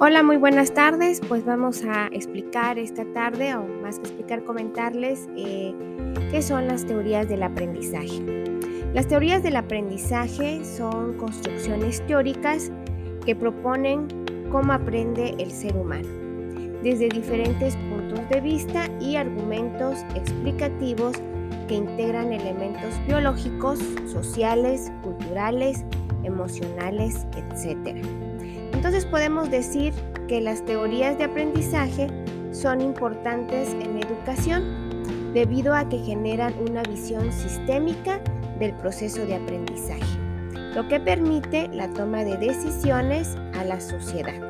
Hola, muy buenas tardes. Pues vamos a explicar esta tarde, o más que explicar, comentarles eh, qué son las teorías del aprendizaje. Las teorías del aprendizaje son construcciones teóricas que proponen cómo aprende el ser humano, desde diferentes puntos de vista y argumentos explicativos que integran elementos biológicos, sociales, culturales, emocionales, etc. Entonces podemos decir que las teorías de aprendizaje son importantes en educación debido a que generan una visión sistémica del proceso de aprendizaje, lo que permite la toma de decisiones a la sociedad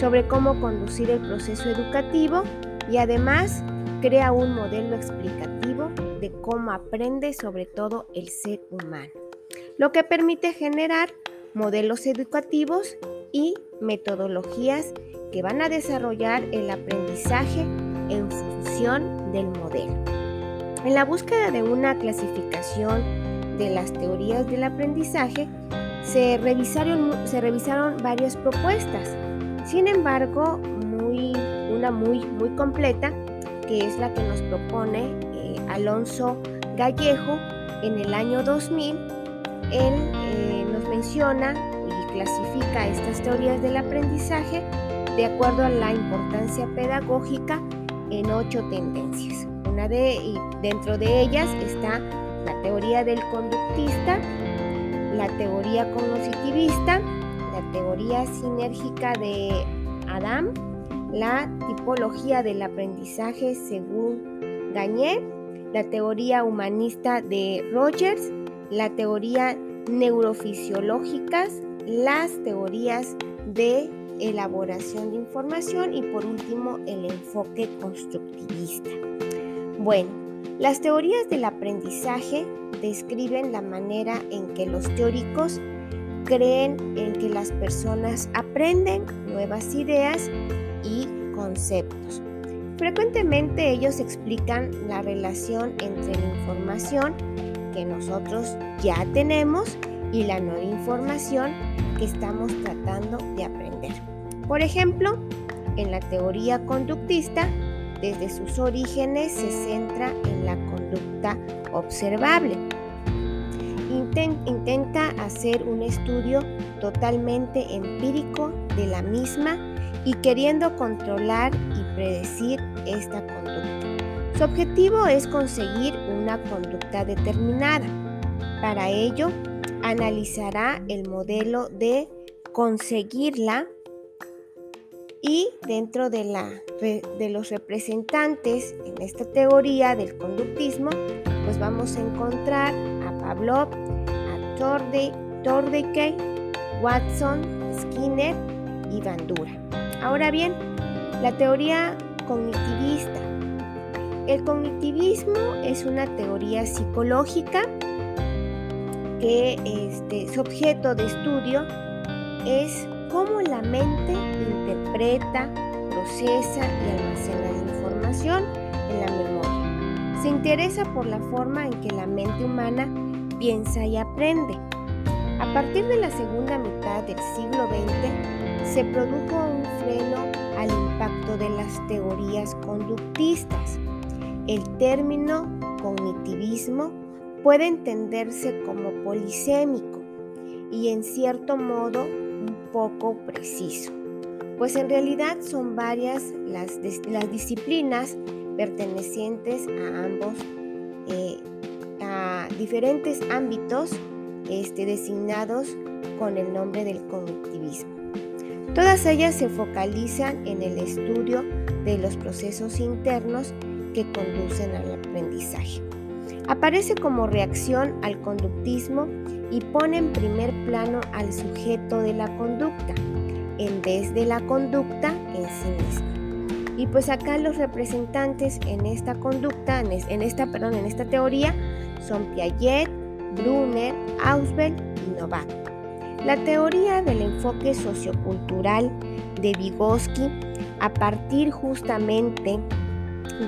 sobre cómo conducir el proceso educativo y además crea un modelo explicativo de cómo aprende sobre todo el ser humano, lo que permite generar modelos educativos y metodologías que van a desarrollar el aprendizaje en función del modelo. En la búsqueda de una clasificación de las teorías del aprendizaje, se revisaron, se revisaron varias propuestas. Sin embargo, muy, una muy, muy completa, que es la que nos propone eh, Alonso Gallejo en el año 2000, él eh, nos menciona clasifica estas teorías del aprendizaje de acuerdo a la importancia pedagógica en ocho tendencias. Una de, dentro de ellas está la teoría del conductista, la teoría cognitivista, la teoría sinérgica de Adam, la tipología del aprendizaje según Gagné, la teoría humanista de Rogers, la teoría neurofisiológicas, las teorías de elaboración de información y por último el enfoque constructivista. Bueno, las teorías del aprendizaje describen la manera en que los teóricos creen en que las personas aprenden nuevas ideas y conceptos. Frecuentemente ellos explican la relación entre la información que nosotros ya tenemos y la nueva información que estamos tratando de aprender. Por ejemplo, en la teoría conductista, desde sus orígenes se centra en la conducta observable. Intenta hacer un estudio totalmente empírico de la misma y queriendo controlar y predecir esta conducta. Su objetivo es conseguir una conducta determinada. Para ello, analizará el modelo de conseguirla y dentro de, la, de los representantes en esta teoría del conductismo, pues vamos a encontrar a Pavlov, a Tordekey, Watson, Skinner y Bandura. Ahora bien, la teoría cognitivista. El cognitivismo es una teoría psicológica que este, su objeto de estudio es cómo la mente interpreta, procesa y almacena la información en la memoria. Se interesa por la forma en que la mente humana piensa y aprende. A partir de la segunda mitad del siglo XX se produjo un freno al impacto de las teorías conductistas. El término cognitivismo puede entenderse como polisémico y en cierto modo un poco preciso, pues en realidad son varias las, disciplinas pertenecientes a ambos, eh, a diferentes ámbitos este, designados con el nombre del cognitivismo. Todas ellas se focalizan en el estudio de los procesos internos que conducen al aprendizaje. Aparece como reacción al conductismo y pone en primer plano al sujeto de la conducta, en vez de la conducta en sí misma. Y pues acá los representantes en esta conducta, en esta, perdón, en esta teoría, son Piaget, Brunner, Auswell y Novak. La teoría del enfoque sociocultural de Vygotsky, a partir justamente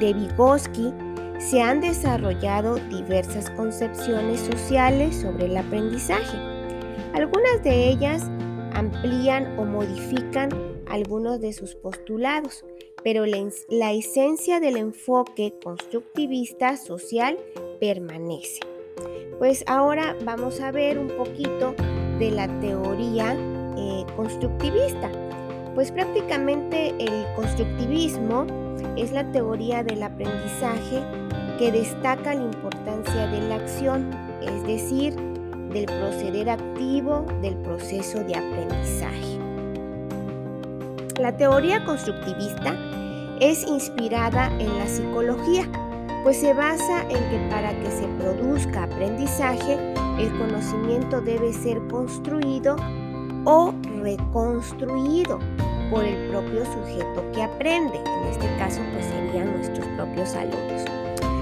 de Vygotsky, se han desarrollado diversas concepciones sociales sobre el aprendizaje. Algunas de ellas amplían o modifican algunos de sus postulados, pero la, esencia del enfoque constructivista social permanece. Pues ahora vamos a ver un poquito de la teoría eh, constructivista. Pues prácticamente el constructivismo es la teoría del aprendizaje que destaca la importancia de la acción, es decir, del proceder activo del proceso de aprendizaje. La teoría constructivista es inspirada en la psicología, pues se basa en que para que se produzca aprendizaje, el conocimiento debe ser construido o reconstruido por el propio sujeto que aprende. En este caso, pues serían nuestros propios alumnos.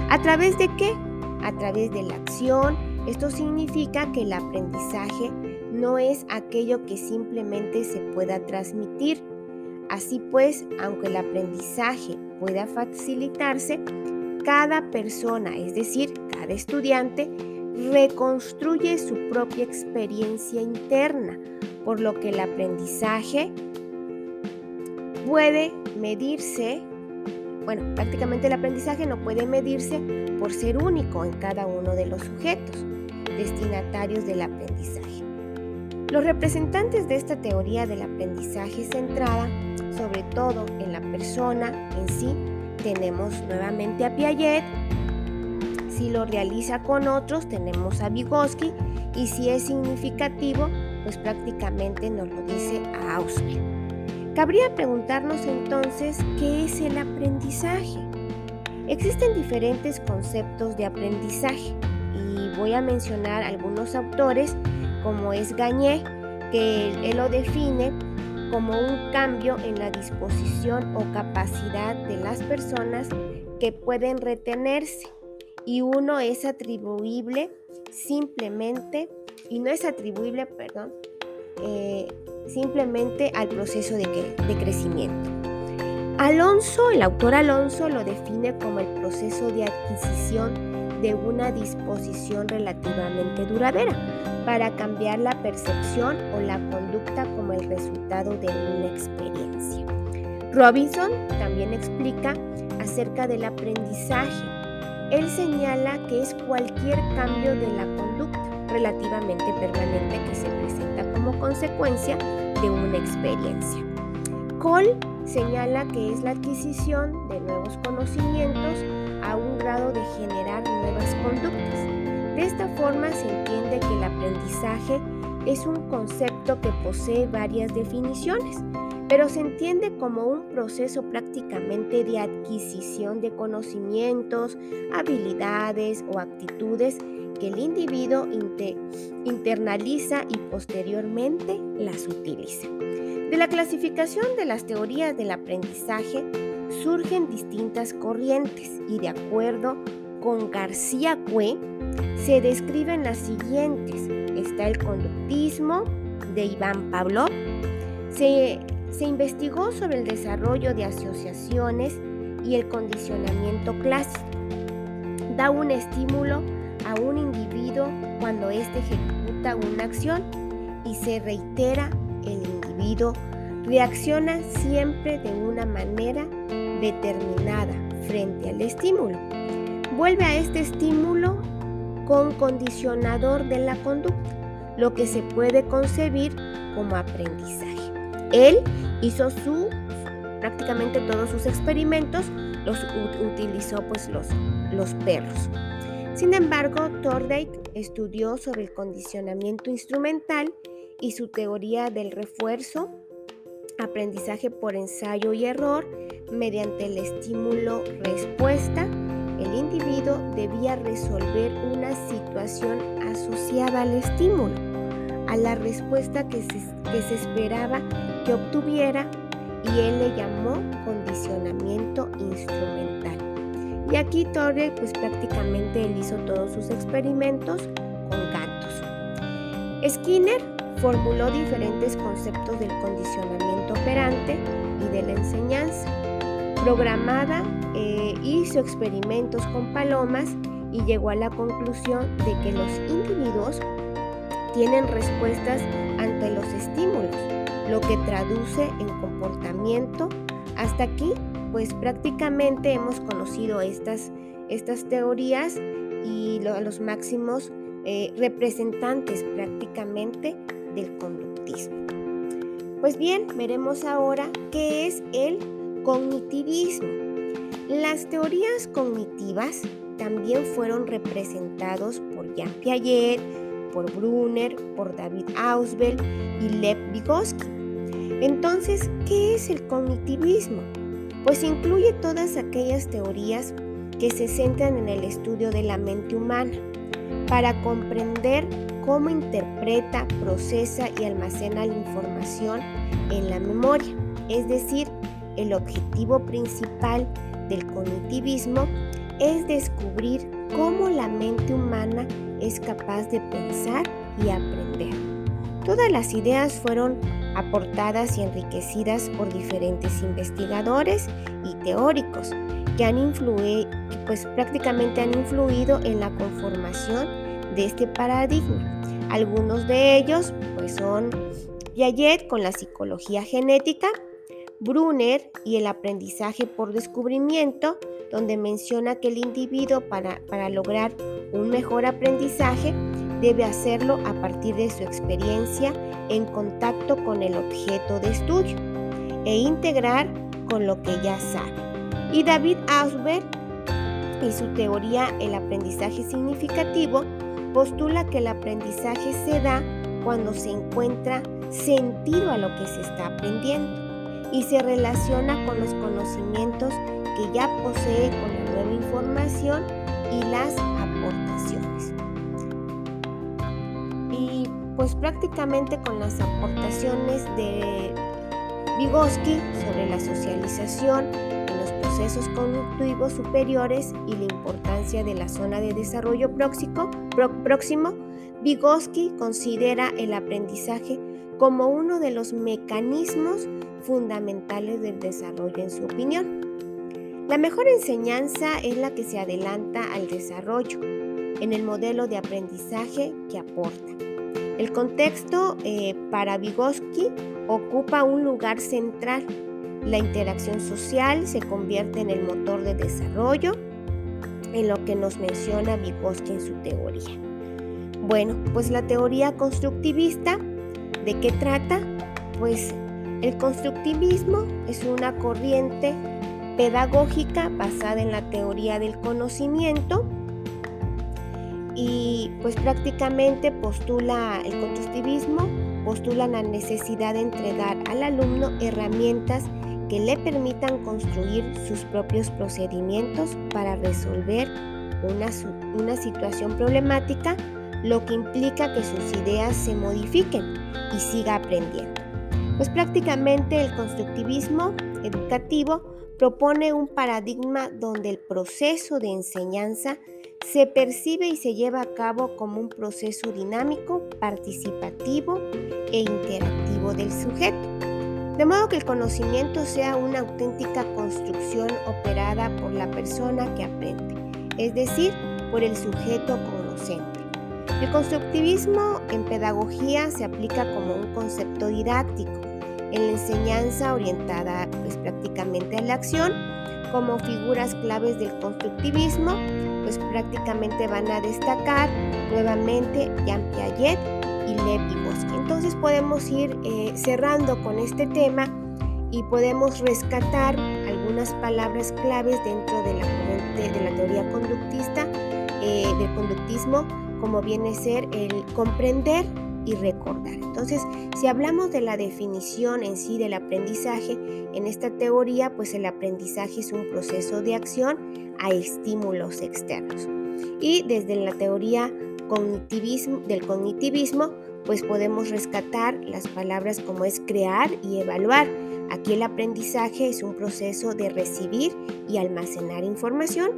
¿A través de qué? A través de la acción. Esto significa que el aprendizaje no es aquello que simplemente se pueda transmitir, Así pues, aunque el aprendizaje pueda facilitarse, cada persona, es decir, cada estudiante, reconstruye su propia experiencia interna, por lo que el aprendizaje puede medirse, bueno, prácticamente el aprendizaje no puede medirse por ser único en cada uno de los sujetos destinatarios del aprendizaje. Los representantes de esta teoría del aprendizaje centrada sobre todo en la persona en sí. Tenemos nuevamente a Piaget. Si lo realiza con otros, tenemos a Vygotsky. Y si es significativo, pues prácticamente nos lo dice a Ausubel. Cabría preguntarnos entonces qué es el aprendizaje. Existen diferentes conceptos de aprendizaje y voy a mencionar algunos autores como es Gagné, que él lo define como un cambio en la disposición o capacidad de las personas que pueden retenerse y uno es atribuible simplemente, y no es atribuible, perdón, eh, simplemente al proceso de, crecimiento. Alonso, el autor Alonso lo define como el proceso de adquisición de una disposición relativamente duradera para cambiar la percepción o la conducta como el resultado de una experiencia. Robinson también explica acerca del aprendizaje. Él señala que es cualquier cambio de la relativamente permanente que se presenta como consecuencia de una experiencia. Cole señala que es la adquisición de nuevos conocimientos a un grado de generar nuevas conductas. De esta forma se entiende que el aprendizaje es un concepto que posee varias definiciones, pero se entiende como un proceso prácticamente de adquisición de conocimientos, habilidades o actitudes que el individuo internaliza y posteriormente las utiliza. De la clasificación de las teorías del aprendizaje surgen distintas corrientes y de acuerdo con García Cue se describen las siguientes. Está el conductismo de Iván Pavlov. Se, se investigó sobre el desarrollo de asociaciones y el condicionamiento clásico. Da un estímulo a un individuo cuando éste ejecuta una acción y se reitera el individuo reacciona siempre de una manera determinada frente al estímulo. Vuelve a este estímulo con condicionador de la conducta, lo que se puede concebir como aprendizaje. Él hizo su prácticamente todos sus experimentos los utilizó pues los, los perros. Sin embargo, Thorndike estudió sobre el condicionamiento instrumental y su teoría del refuerzo, aprendizaje por ensayo y error, mediante el estímulo-respuesta, el individuo debía resolver una situación asociada al estímulo, a la respuesta que se, esperaba que obtuviera y él le llamó condicionamiento instrumental. Y aquí Torre pues prácticamente él hizo todos sus experimentos con gatos. Skinner formuló diferentes conceptos del condicionamiento operante y de la enseñanza. Programada eh, hizo experimentos con palomas y llegó a la conclusión de que los individuos tienen respuestas ante los estímulos, lo que traduce en comportamiento. Hasta aquí, pues prácticamente hemos conocido estas, estas teorías y los máximos eh, representantes prácticamente del conductismo. Pues bien, veremos ahora qué es el cognitivismo. Las teorías cognitivas también fueron representados por Jean Piaget, por Brunner, por David Ausubel y Lev Vygotsky. Entonces, ¿qué es el cognitivismo? Pues incluye todas aquellas teorías que se centran en el estudio de la mente humana para comprender cómo interpreta, procesa y almacena la información en la memoria. Es decir, el objetivo principal del cognitivismo es descubrir cómo la mente humana es capaz de pensar y aprender. Todas las ideas fueron aportadas y enriquecidas por diferentes investigadores y teóricos que han influido, pues prácticamente han influido en la conformación de este paradigma. Algunos de ellos pues son Piaget con la psicología genética, Brunner y el aprendizaje por descubrimiento, donde menciona que el individuo para, para lograr un mejor aprendizaje debe hacerlo a partir de su experiencia en contacto con el objeto de estudio e integrar con lo que ya sabe. Y David Ausberg y su teoría El aprendizaje significativo postula que el aprendizaje se da cuando se encuentra sentido a lo que se está aprendiendo y se relaciona con los conocimientos que ya posee con la nueva información y las pues prácticamente con las aportaciones de Vygotsky sobre la socialización en los procesos cognitivos superiores y la importancia de la zona de desarrollo próximo, próximo Vygotsky considera el aprendizaje como uno de los mecanismos fundamentales del desarrollo en su opinión. La mejor enseñanza es la que se adelanta al desarrollo en el modelo de aprendizaje que aporta. El contexto eh, para Vygotsky ocupa un lugar central. La interacción social se convierte en el motor de desarrollo, en lo que nos menciona Vygotsky en su teoría. Bueno, pues la teoría constructivista ¿De qué trata? Pues el constructivismo es una corriente pedagógica basada en la teoría del conocimiento y pues prácticamente postula el constructivismo, postula la necesidad de entregar al alumno herramientas que le permitan construir sus propios procedimientos para resolver una, una situación problemática lo que implica que sus ideas se modifiquen y siga aprendiendo. Pues prácticamente el constructivismo educativo propone un paradigma donde el proceso de enseñanza se percibe y se lleva a cabo como un proceso dinámico, participativo e interactivo del sujeto. De modo que el conocimiento sea una auténtica construcción operada por la persona que aprende, es decir, por el sujeto conocente. El constructivismo en pedagogía se aplica como un concepto didáctico en la enseñanza orientada pues, prácticamente a la acción. Como figuras claves del constructivismo, pues prácticamente van a destacar nuevamente Jean Piaget y Lev Vygotsky. Entonces podemos ir eh, cerrando con este tema y podemos rescatar algunas palabras claves dentro de la, de la teoría conductista, eh, del conductismo, como viene a ser el comprender y recordar. Entonces, si hablamos de la definición en sí del aprendizaje, en esta teoría, pues el aprendizaje es un proceso de acción a estímulos externos. Y desde la teoría cognitivismo, del cognitivismo, pues podemos rescatar las palabras como es crear y evaluar. Aquí el aprendizaje es un proceso de recibir y almacenar información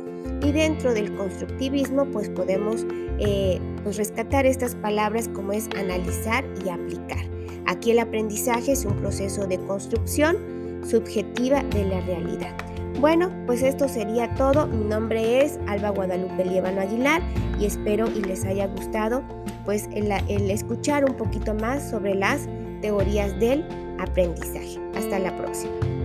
y dentro del constructivismo pues podemos eh, pues rescatar estas palabras como es analizar y aplicar. Aquí el aprendizaje es un proceso de construcción subjetiva de la realidad. Bueno, pues esto sería todo. Mi nombre es Alba Guadalupe Lievano Aguilar y espero y les haya gustado pues el, el escuchar un poquito más sobre las teorías del aprendizaje. Hasta la próxima.